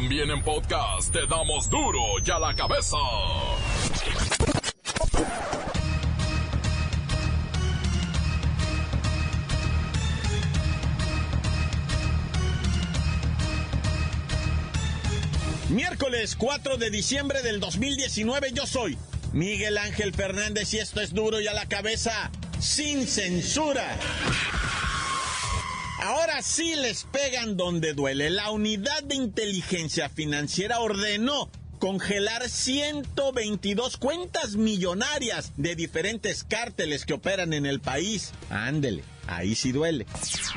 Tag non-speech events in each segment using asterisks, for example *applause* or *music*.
También en podcast te damos duro y a la cabeza. Miércoles 4 de diciembre del 2019 yo soy Miguel Ángel Fernández y esto es duro y a la cabeza sin censura. Ahora sí les pegan donde duele. La unidad de inteligencia financiera ordenó congelar 122 cuentas millonarias de diferentes cárteles que operan en el país. Ándele ahí sí duele.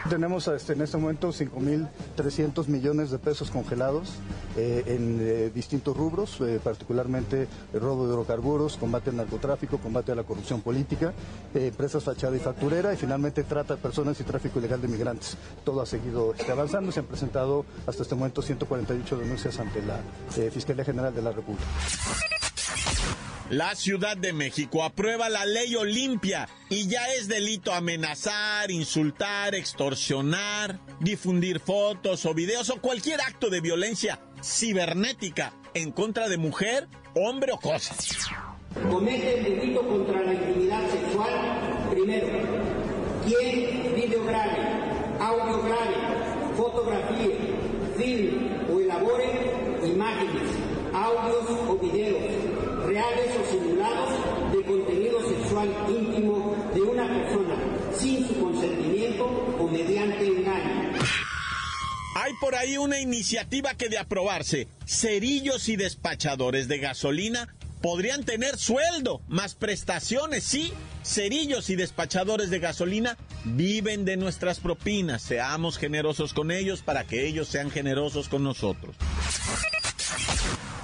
Tenemos este, en este momento 5.300 millones de pesos congelados eh, en eh, distintos rubros, eh, particularmente robo de hidrocarburos, combate al narcotráfico, combate a la corrupción política, empresas fachada y facturera y finalmente trata de personas y tráfico ilegal de migrantes. Todo ha seguido este, avanzando, se han presentado hasta este momento 148 denuncias ante la Fiscalía General de la República. La Ciudad de México aprueba la ley Olimpia y ya es delito amenazar, insultar, extorsionar, difundir fotos o videos o cualquier acto de violencia cibernética en contra de mujer, hombre o cosa. Comete el delito contra la intimidad sexual, primero, quien video grave, audio grave, fotografía, film o elabore imágenes, audios o videos reales o simulados de contenido sexual íntimo de una persona sin su consentimiento o mediante engaño. Hay por ahí una iniciativa que de aprobarse, cerillos y despachadores de gasolina podrían tener sueldo, más prestaciones, sí. Cerillos y despachadores de gasolina viven de nuestras propinas. Seamos generosos con ellos para que ellos sean generosos con nosotros.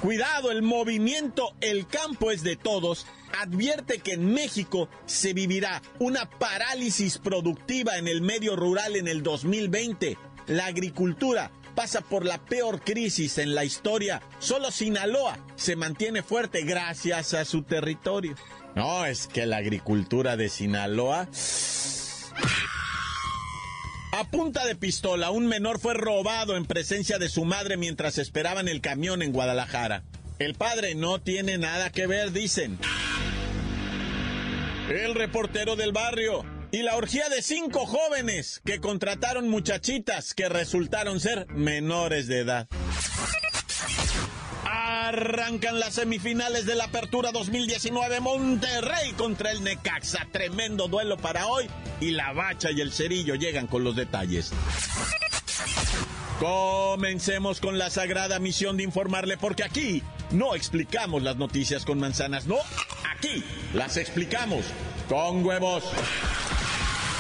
Cuidado, el movimiento El campo es de todos advierte que en México se vivirá una parálisis productiva en el medio rural en el 2020. La agricultura pasa por la peor crisis en la historia. Solo Sinaloa se mantiene fuerte gracias a su territorio. No, es que la agricultura de Sinaloa a punta de pistola, un menor fue robado en presencia de su madre mientras esperaban el camión en Guadalajara. El padre no tiene nada que ver, dicen. El reportero del barrio y la orgía de cinco jóvenes que contrataron muchachitas que resultaron ser menores de edad. Arrancan las semifinales de la Apertura 2019 Monterrey contra el Necaxa. Tremendo duelo para hoy y la Bacha y el Cerillo llegan con los detalles. Comencemos con la sagrada misión de informarle porque aquí no explicamos las noticias con manzanas, no, aquí las explicamos con huevos.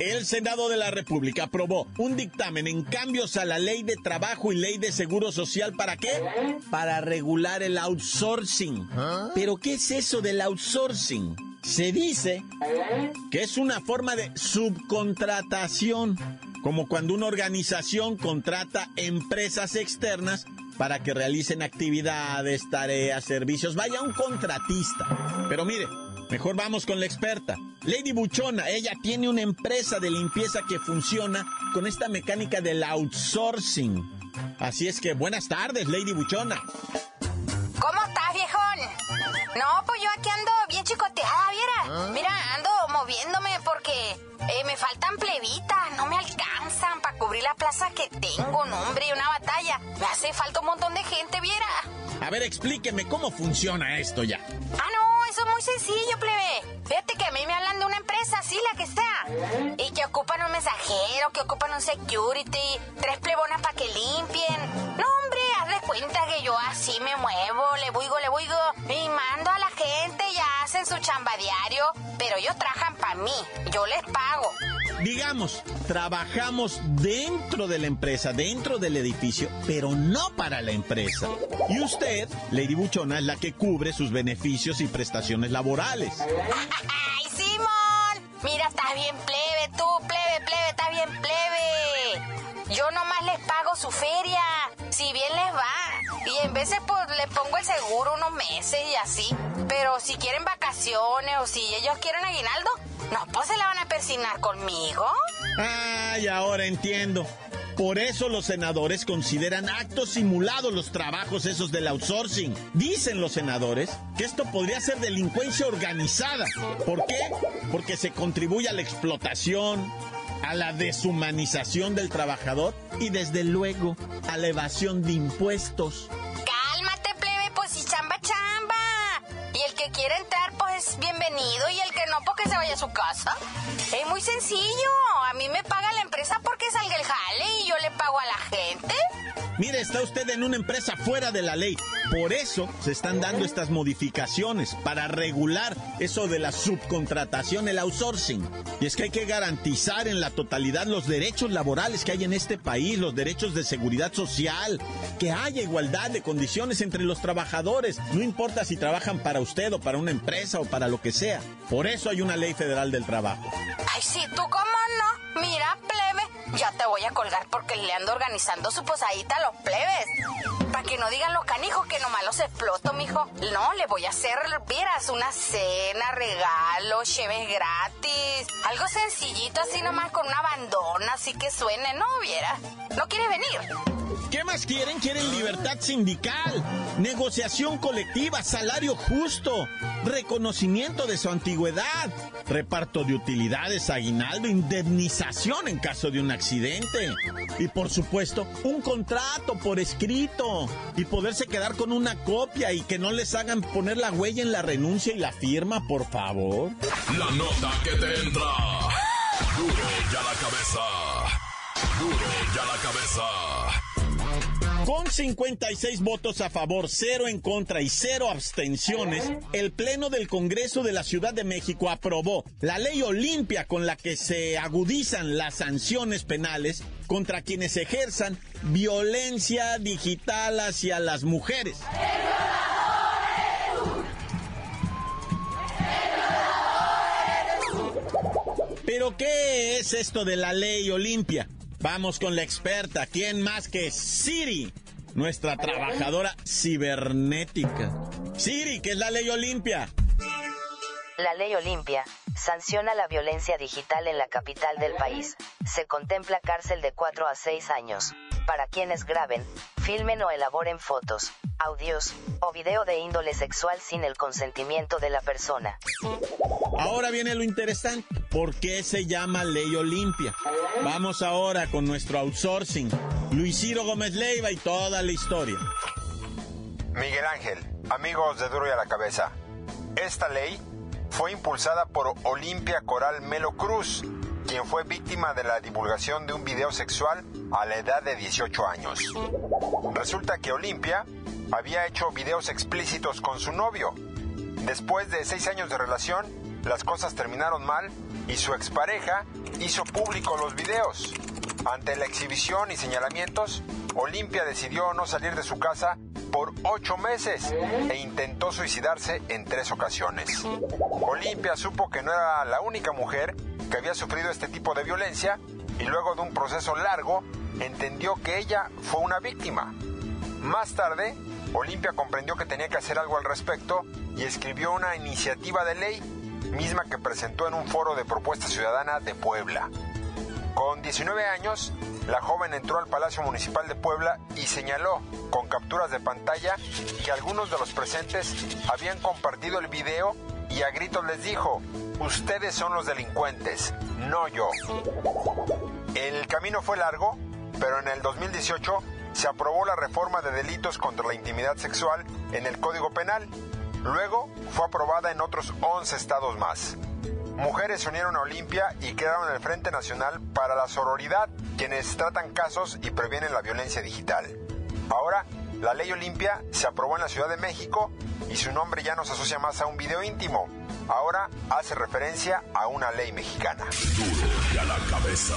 El Senado de la República aprobó un dictamen en cambios a la ley de trabajo y ley de seguro social. ¿Para qué? Para regular el outsourcing. ¿Pero qué es eso del outsourcing? Se dice que es una forma de subcontratación, como cuando una organización contrata empresas externas para que realicen actividades, tareas, servicios. Vaya un contratista. Pero mire, Mejor vamos con la experta. Lady Buchona, ella tiene una empresa de limpieza que funciona con esta mecánica del outsourcing. Así es que buenas tardes, Lady Buchona. ¿Cómo estás, viejón? No, pues yo aquí ando bien chicoteada, ¿viera? Mira, ando moviéndome porque eh, me faltan plebitas, no me alcanzan para cubrir la plaza que tengo, no, hombre, una Me hace falta un montón de gente, ¿viera? A ver, explíqueme cómo funciona esto ya. Ah, no, eso es muy sencillo, plebe. Fíjate que a mí me hablan de una empresa, sí, la que sea. Y que ocupan un mensajero, que ocupan un security, tres plebonas para que limpien. No, hombre, haz de cuenta que yo así me muevo, le buigo, le buigo, y mando a la gente, ya hacen su chamba diario. pero ellos trabajan para mí, yo les pago. Digamos, trabajamos dentro de la empresa, dentro del edificio, pero no para la empresa. Y usted, Lady Buchona, es la que cubre sus beneficios y prestaciones laborales. ¡Ay, Simón! Mira, estás bien plebe, tú, plebe, plebe, estás bien plebe. Yo nomás les pago su feria, si bien les va. Y en veces pues le pongo el seguro unos meses y así. Pero si quieren vacaciones o si ellos quieren aguinaldo, no, pues se la van a persignar conmigo. Ay, ahora entiendo. Por eso los senadores consideran actos simulados los trabajos esos del outsourcing. Dicen los senadores que esto podría ser delincuencia organizada. ¿Por qué? Porque se contribuye a la explotación, a la deshumanización del trabajador y desde luego a la evasión de impuestos. Cálmate, plebe, pues si chamba, chamba. Y el que quiere entrar, pues bienvenido. Y el que no, pues que se vaya a su casa. Es muy sencillo. A mí me paga la empresa porque salga el jale y yo le pago a la gente. Mire, está usted en una empresa fuera de la ley. Por eso se están dando estas modificaciones, para regular eso de la subcontratación, el outsourcing. Y es que hay que garantizar en la totalidad los derechos laborales que hay en este país, los derechos de seguridad social, que haya igualdad de condiciones entre los trabajadores, no importa si trabajan para usted o para una empresa o para lo que sea. Por eso hay una ley federal del trabajo. Ay, sí, tú cómo no. Mira, ya te voy a colgar porque le ando organizando su posadita a los plebes. Para que no digan los canijos que nomás los exploto, mijo. No, le voy a hacer, vieras, una cena, regalo, cheves gratis. Algo sencillito así nomás con una bandona, así que suene, ¿no? Viera. ¿No quieres venir? ¿Qué más quieren? Quieren libertad sindical, negociación colectiva, salario justo, reconocimiento de su antigüedad, reparto de utilidades, aguinaldo, indemnización en caso de un accidente. Y por supuesto, un contrato por escrito y poderse quedar con una copia y que no les hagan poner la huella en la renuncia y la firma, por favor. La nota que te entra. Duro ya la cabeza. Duro ya la cabeza. Con 56 votos a favor, cero en contra y cero abstenciones, el Pleno del Congreso de la Ciudad de México aprobó la ley Olimpia con la que se agudizan las sanciones penales contra quienes ejerzan violencia digital hacia las mujeres. ¿Pero qué es esto de la ley Olimpia? Vamos con la experta, ¿quién más que Siri? Nuestra trabajadora cibernética. Siri, ¿qué es la ley Olimpia? La ley Olimpia sanciona la violencia digital en la capital del país. Se contempla cárcel de 4 a 6 años para quienes graben, filmen o elaboren fotos, audios o video de índole sexual sin el consentimiento de la persona. Ahora viene lo interesante. ¿Por qué se llama Ley Olimpia? Vamos ahora con nuestro outsourcing. Luis Ciro Gómez Leiva y toda la historia. Miguel Ángel, amigos de Duro y a la Cabeza. Esta ley fue impulsada por Olimpia Coral Melo Cruz, quien fue víctima de la divulgación de un video sexual a la edad de 18 años. Resulta que Olimpia había hecho videos explícitos con su novio. Después de seis años de relación, las cosas terminaron mal y su expareja hizo público los videos. Ante la exhibición y señalamientos, Olimpia decidió no salir de su casa ocho meses e intentó suicidarse en tres ocasiones. Olimpia supo que no era la única mujer que había sufrido este tipo de violencia y luego de un proceso largo entendió que ella fue una víctima. Más tarde, Olimpia comprendió que tenía que hacer algo al respecto y escribió una iniciativa de ley, misma que presentó en un foro de propuesta ciudadana de Puebla. Con 19 años, la joven entró al Palacio Municipal de Puebla y señaló, con capturas de pantalla, que algunos de los presentes habían compartido el video y a gritos les dijo, ustedes son los delincuentes, no yo. El camino fue largo, pero en el 2018 se aprobó la reforma de delitos contra la intimidad sexual en el Código Penal. Luego fue aprobada en otros 11 estados más. Mujeres se unieron a Olimpia y quedaron en el Frente Nacional para la Sororidad, quienes tratan casos y previenen la violencia digital. Ahora, la ley Olimpia se aprobó en la Ciudad de México y su nombre ya no se asocia más a un video íntimo. ahora hace referencia a una ley mexicana. Duro y a la cabeza.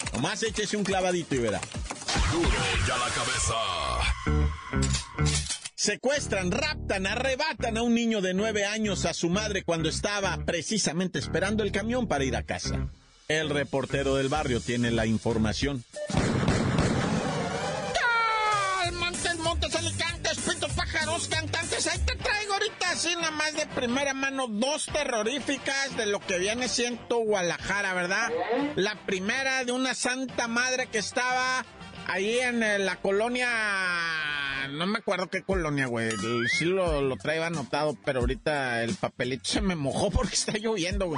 Nomás échese un clavadito y verá. Duro y a la cabeza. Secuestran, raptan, arrebatan a un niño de nueve años a su madre cuando estaba precisamente esperando el camión para ir a casa. El reportero del barrio tiene la información. Montes, montes, alicantes, pájaros, cantantes. Ahí te traigo ahorita así nada más de primera mano dos terroríficas de lo que viene siendo Guadalajara, ¿verdad? La primera de una santa madre que estaba ahí en eh, la colonia no me acuerdo qué colonia, güey. Sí lo, lo traía anotado, pero ahorita el papelito se me mojó *laughs* porque está lloviendo, güey.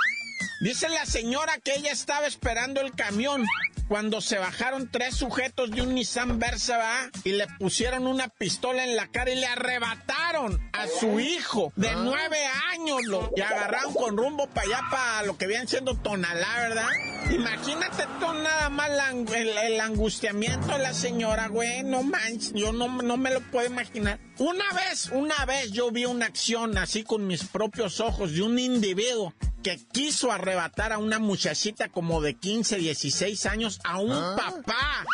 Dice la señora que ella estaba esperando el camión cuando se bajaron tres sujetos de un Nissan Versa y le pusieron una pistola en la cara y le arrebataron a su hijo de Ah. nueve años lo, y agarraron con rumbo para allá para lo que viene siendo Tonalá, ¿verdad? Imagínate tú nada más la el angustiamiento de la señora, güey, no manches, yo no, no me lo puedo imaginar. Una vez, una vez yo vi una acción así con mis propios ojos de un individuo que quiso arrebatar a una muchachita como de 15, 16 años a un papá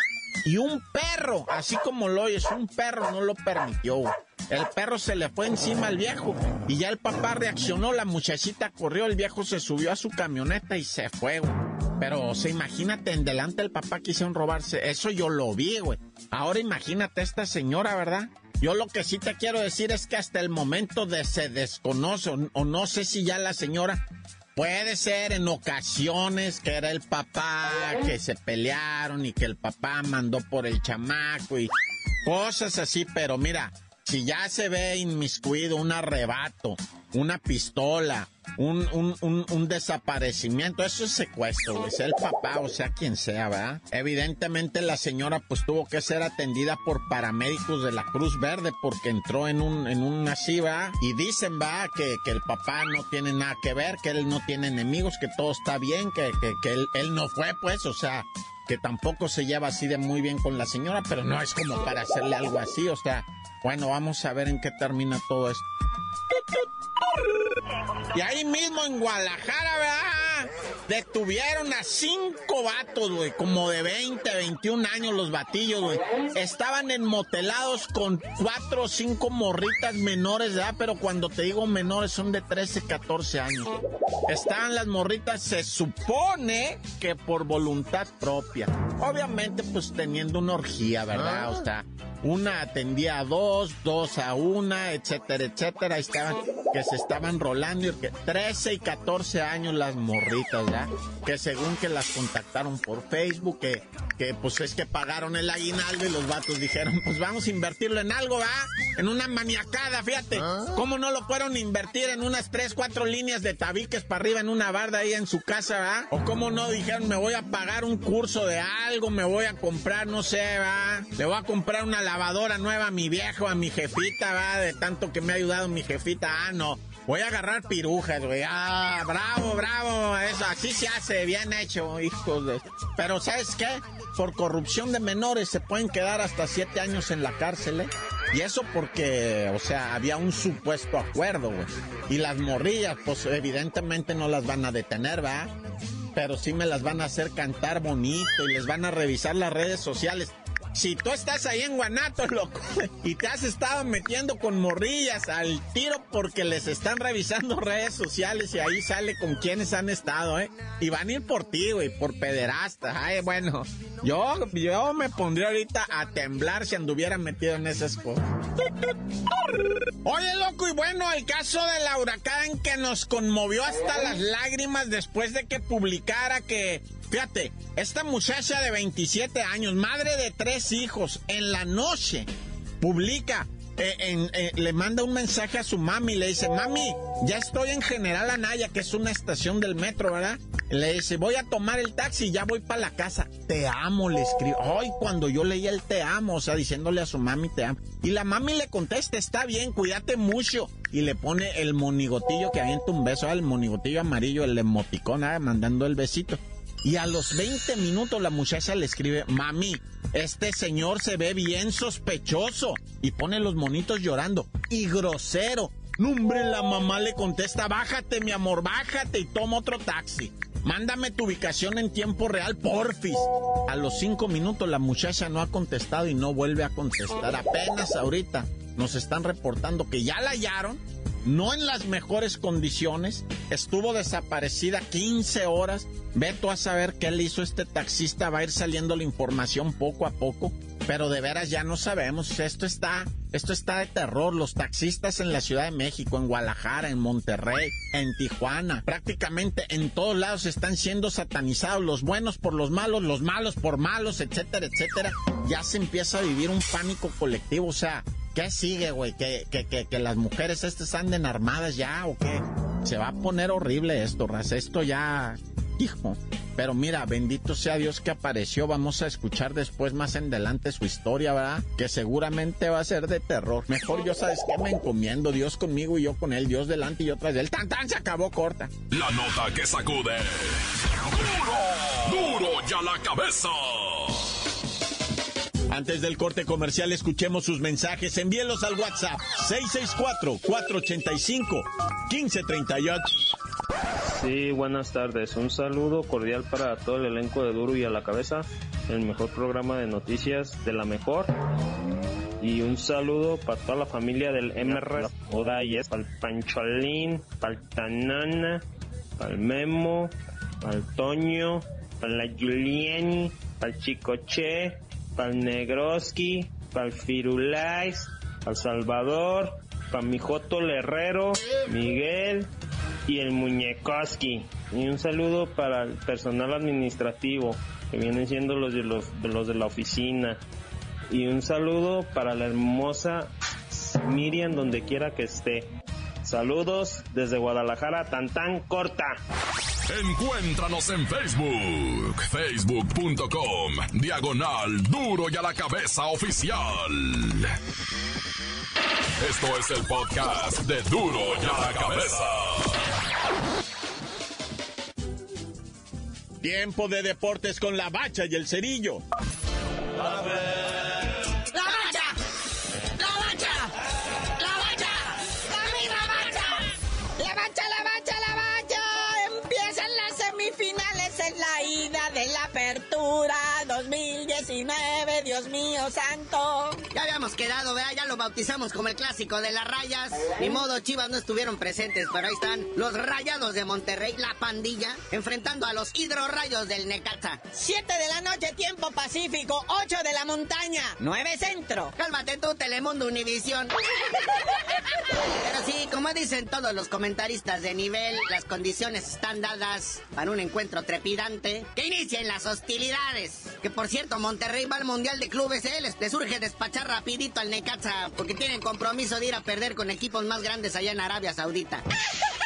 y un perro, así como lo oyes, un perro no lo permitió. El perro se le fue encima al viejo y ya el papá reaccionó, la muchachita corrió, el viejo se subió a su camioneta y se fue, güey. Pero, o sea, imagínate, en delante del papá quisieron robarse, eso yo lo vi, güey. Ahora imagínate a esta señora, ¿verdad? Yo lo que sí te quiero decir es que hasta el momento de se desconoce, o, o no sé si ya la señora Puede ser en ocasiones que era el papá, que se pelearon y que el papá mandó por el chamaco y cosas así, pero mira, si ya se ve inmiscuido un arrebato, una pistola, un, un, un, desaparecimiento, eso es secuestro, güey, sea el papá o sea quien sea, ¿verdad? Evidentemente la señora pues tuvo que ser atendida por paramédicos de la Cruz Verde porque entró en un, en un así, ¿verdad? Y dicen, va, que, que el papá no tiene nada que ver, que él no tiene enemigos, que todo está bien, que, que, que él, él no fue, pues, o sea, que tampoco se lleva así de muy bien con la señora, pero no es como para hacerle algo así, o sea, bueno, vamos a ver en qué termina todo esto. Y ahí mismo en Guadalajara, ¿verdad? Detuvieron a cinco vatos, güey, como de 20, 21 años los batillos, güey. Estaban enmotelados con cuatro o cinco morritas menores, ¿verdad? Pero cuando te digo menores son de 13, 14 años. Estaban las morritas, se supone que por voluntad propia. Obviamente, pues teniendo una orgía, ¿verdad? O sea, una atendía a dos, dos a una, etcétera, etcétera. Estaban, que se estaban rolando. Y que 13 y 14 años las morritas, ¿verdad? Que según que las contactaron por Facebook, que, que pues es que pagaron el aguinaldo y los vatos dijeron, pues vamos a invertirlo en algo, ¿verdad? En una maniacada, fíjate. ¿Cómo no lo fueron a invertir en unas tres, cuatro líneas de tabiques para arriba en una barda ahí en su casa, ¿verdad? O cómo no dijeron, me voy a pagar un curso de algo, me voy a comprar, no sé, ¿verdad? Le voy a comprar una lavadora nueva a mi viejo, a mi jefita, ¿verdad? De tanto que me ha ayudado mi jefita. Ah, no. Voy a agarrar pirujas, güey. Ah, bravo, bravo. Eso, así se hace, bien hecho, hijos de... Pero, ¿sabes qué? Por corrupción de menores se pueden quedar hasta siete años en la cárcel, ¿eh? Y eso porque, o sea, había un supuesto acuerdo, güey. Y las morrillas, pues evidentemente no las van a detener, ¿va? Pero sí me las van a hacer cantar bonito y les van a revisar las redes sociales. Si tú estás ahí en Guanato, loco, *laughs* y te has estado metiendo con morrillas al tiro porque les están revisando redes sociales y ahí sale con quienes han estado, ¿eh? Y van a ir por ti, güey, por pederastas. Ay, bueno, yo, yo me pondría ahorita a temblar si anduviera metido en esas cosas. Oye, loco, y bueno, el caso de la huracán que nos conmovió hasta las lágrimas después de que publicara que, fíjate, esta muchacha de 27 años, madre de tres hijos, en la noche publica eh, eh, le manda un mensaje a su mami, le dice, mami, ya estoy en General Anaya, que es una estación del metro, ¿verdad? Le dice, voy a tomar el taxi, ya voy para la casa. Te amo, le escribo. Ay, cuando yo leí el te amo, o sea, diciéndole a su mami te amo. Y la mami le contesta, está bien, cuídate mucho. Y le pone el monigotillo que avienta un beso, el monigotillo amarillo, el emoticón, mandando el besito. Y a los 20 minutos la muchacha le escribe, mami, este señor se ve bien sospechoso. Y pone los monitos llorando. Y grosero. No, hombre, la mamá le contesta, bájate, mi amor, bájate y toma otro taxi. Mándame tu ubicación en tiempo real, porfis. A los cinco minutos la muchacha no ha contestado y no vuelve a contestar. Apenas ahorita nos están reportando que ya la hallaron no en las mejores condiciones, estuvo desaparecida 15 horas. Veto a saber qué le hizo este taxista, va a ir saliendo la información poco a poco, pero de veras ya no sabemos. Esto está, esto está de terror. Los taxistas en la Ciudad de México, en Guadalajara, en Monterrey, en Tijuana, prácticamente en todos lados están siendo satanizados. Los buenos por los malos, los malos por malos, etcétera, etcétera. Ya se empieza a vivir un pánico colectivo, o sea, ¿Qué sigue, güey? ¿Que, que, que, que, las mujeres estas anden armadas ya o qué? Se va a poner horrible esto, Raz. Esto ya... Hijo. Pero mira, bendito sea Dios que apareció. Vamos a escuchar después más en adelante su historia, ¿verdad? Que seguramente va a ser de terror. Mejor yo, ¿sabes qué? Me encomiendo. Dios conmigo y yo con él. Dios delante y yo tras él. ¡Tan, tan! Se acabó corta. La nota que sacude. ¡Duro! ¡Duro ya la cabeza! Antes del corte comercial, escuchemos sus mensajes. Envíelos al WhatsApp 664-485-1538. Sí, buenas tardes. Un saludo cordial para todo el elenco de Duro y a la Cabeza, el mejor programa de noticias de la mejor. Y un saludo para toda la familia del MR Odayes, para el Pancholín, para el Tanana, para el Memo, para el Toño, para la Giuliani, para el Chicoche, para el Negroski, para el Firulais, para el Salvador, para mi Joto Herrero, Miguel y el Muñecoski. Y un saludo para el personal administrativo, que vienen siendo los de, los, los de la oficina. Y un saludo para la hermosa Miriam, donde quiera que esté. Saludos desde Guadalajara, tan tan corta. Encuéntranos en Facebook, facebook.com, diagonal duro y a la cabeza oficial. Esto es el podcast de duro y a la cabeza. Tiempo de deportes con la bacha y el cerillo. Apertura Dios mío santo. Habíamos quedado, vea, ya lo bautizamos como el clásico de las rayas. Ni modo, Chivas no estuvieron presentes, pero ahí están los rayados de Monterrey, la pandilla, enfrentando a los hidrorrayos del Necaxa. 7 de la noche, tiempo pacífico, 8 de la montaña, 9 centro. Cálmate tú, Telemundo Univisión. Pero sí, como dicen todos los comentaristas de nivel, las condiciones están dadas para un encuentro trepidante que inicia en las hostilidades. Que por cierto, Monterrey va al Mundial de Clubes, ¿eh? Les, les urge despachar rapidito al Necaxa porque tienen compromiso de ir a perder con equipos más grandes allá en Arabia Saudita. *laughs*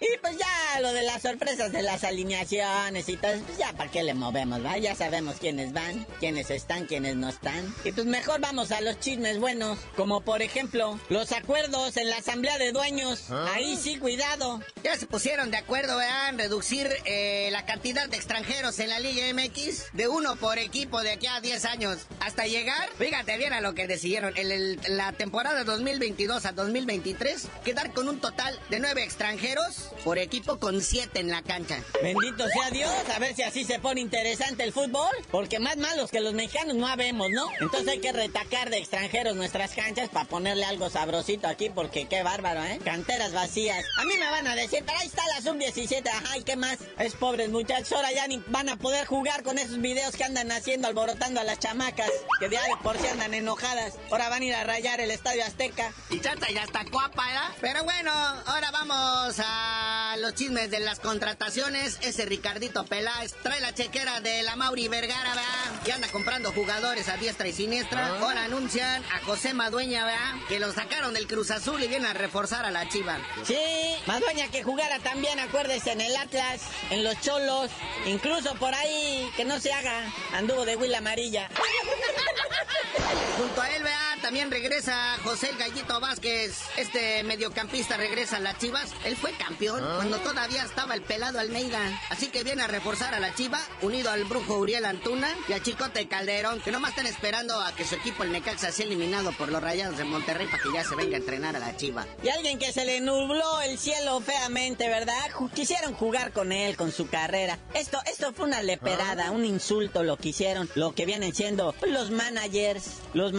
Y pues ya lo de las sorpresas de las alineaciones y todo, pues ya para qué le movemos, ¿va? Ya sabemos quiénes van, quiénes están, quiénes no están. Y pues mejor vamos a los chismes buenos, como por ejemplo los acuerdos en la asamblea de dueños. Ahí sí, cuidado. Ya se pusieron de acuerdo, vean, reducir eh, la cantidad de extranjeros en la Liga MX de uno por equipo de aquí a 10 años. Hasta llegar, fíjate bien a lo que decidieron, en el- la temporada 2022 a 2023, quedar con un total de nueve extranjeros por equipo con siete en la cancha. Bendito sea Dios, a ver si así se pone interesante el fútbol, porque más malos que los mexicanos no habemos, ¿no? Entonces hay que retacar de extranjeros nuestras canchas para ponerle algo sabrosito aquí, porque qué bárbaro, ¿eh? Canteras vacías. A mí me van a decir, pero ahí está la sub-17, ajá, ¿y qué más? Es pobres muchachos, ahora ya ni van a poder jugar con esos videos que andan haciendo, alborotando a las chamacas, que de ahí por si andan enojadas. Ahora van a ir a rayar el Estadio Azteca. Y chata, ya está guapa, ¿verdad? Pero bueno, ahora vamos a a los chismes de las contrataciones, ese Ricardito Peláez trae la chequera de la Mauri Vergara, ¿verdad? Que anda comprando jugadores a diestra y siniestra. Ah. Ahora anuncian a José Madueña, ¿verdad? Que lo sacaron del Cruz Azul y viene a reforzar a la Chiva. Sí, Madueña que jugara también, acuérdese, en el Atlas, en los Cholos, incluso por ahí, que no se haga, anduvo de Will Amarilla. *laughs* Junto a él, vea, también regresa José el Gallito Vázquez. Este mediocampista regresa a las Chivas. Él fue campeón cuando todavía estaba el pelado Almeida. Así que viene a reforzar a la Chiva, unido al brujo Uriel Antuna y a Chicote Calderón, que nomás están esperando a que su equipo, el Necaxa, sea eliminado por los Rayados de Monterrey para que ya se venga a entrenar a la Chiva. Y alguien que se le nubló el cielo feamente, ¿verdad? Quisieron jugar con él, con su carrera. Esto, esto fue una leperada, un insulto lo que hicieron, lo que vienen siendo los managers, los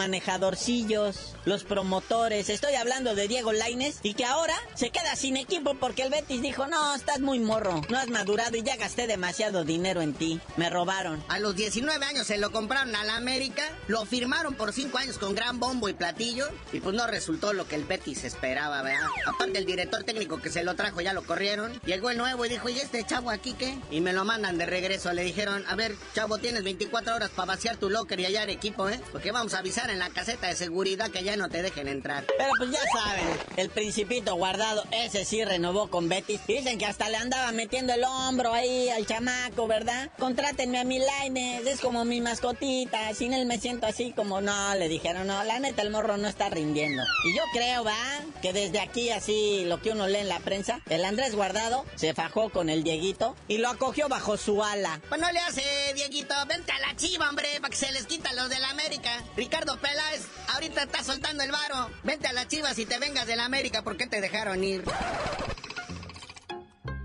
los promotores. Estoy hablando de Diego Laines y que ahora se queda sin equipo porque el Betis dijo, no, estás muy morro, no has madurado y ya gasté demasiado dinero en ti. Me robaron. A los 19 años se lo compraron a la América, lo firmaron por 5 años con gran bombo y platillo, y pues no resultó lo que el Betis esperaba, ¿verdad? Aparte el director técnico que se lo trajo ya lo corrieron, llegó el nuevo y dijo, ¿y este chavo aquí qué? Y me lo mandan de regreso, le dijeron, a ver, chavo, tienes 24 horas para vaciar tu locker y hallar equipo, ¿eh? Porque vamos a avisar en la caseta de seguridad que ya no te dejen entrar. Pero pues ya saben, el principito guardado, ese sí renovó con Betis. Dicen que hasta le andaba metiendo el hombro ahí al chamaco, ¿verdad? Contrátenme a mi Laines, es como mi mascotita. Sin él me siento así como no, le dijeron, no, la neta el morro no está rindiendo. Y yo creo, va, que desde aquí así lo que uno lee en la prensa, el Andrés Guardado se fajó con el Dieguito y lo acogió bajo su ala. Pues no le hace, Dieguito, vente a la chiva, hombre, para que se les quita los de la América. Ricardo Peláez, ahorita está soltando el varo. Vente a la chiva si te vengas de la América, ¿por qué te dejaron ir?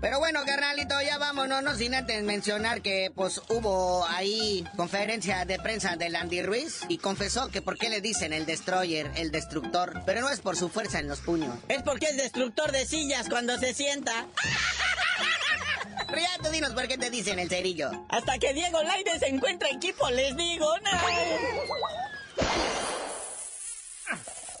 Pero bueno, carnalito, ya vámonos, no sin antes mencionar que pues hubo ahí conferencia de prensa del Andy Ruiz y confesó que por qué le dicen el destroyer, el destructor, pero no es por su fuerza en los puños. Es porque es destructor de sillas cuando se sienta. Pero ya tú dinos por qué te dicen el cerillo. Hasta que Diego Lainez encuentra equipo, les digo, no. ¡La bacha! ¡La bacha! ¡La bacha! ¡La mira bacha!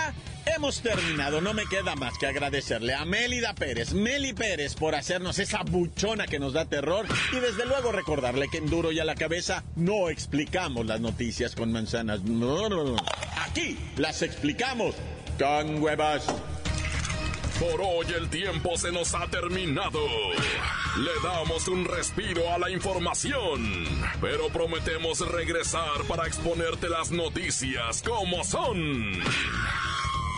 hemos terminado. No me queda más que agradecerle a Mélida Pérez, Meli Pérez, por hacernos esa buchona que nos da terror. Y desde luego recordarle que en Duro y a la cabeza no explicamos las noticias con manzanas. No, no, no. Aquí las explicamos con huevas. Por hoy el tiempo se nos ha terminado. Le damos un respiro a la información, pero prometemos regresar para exponerte las noticias como son.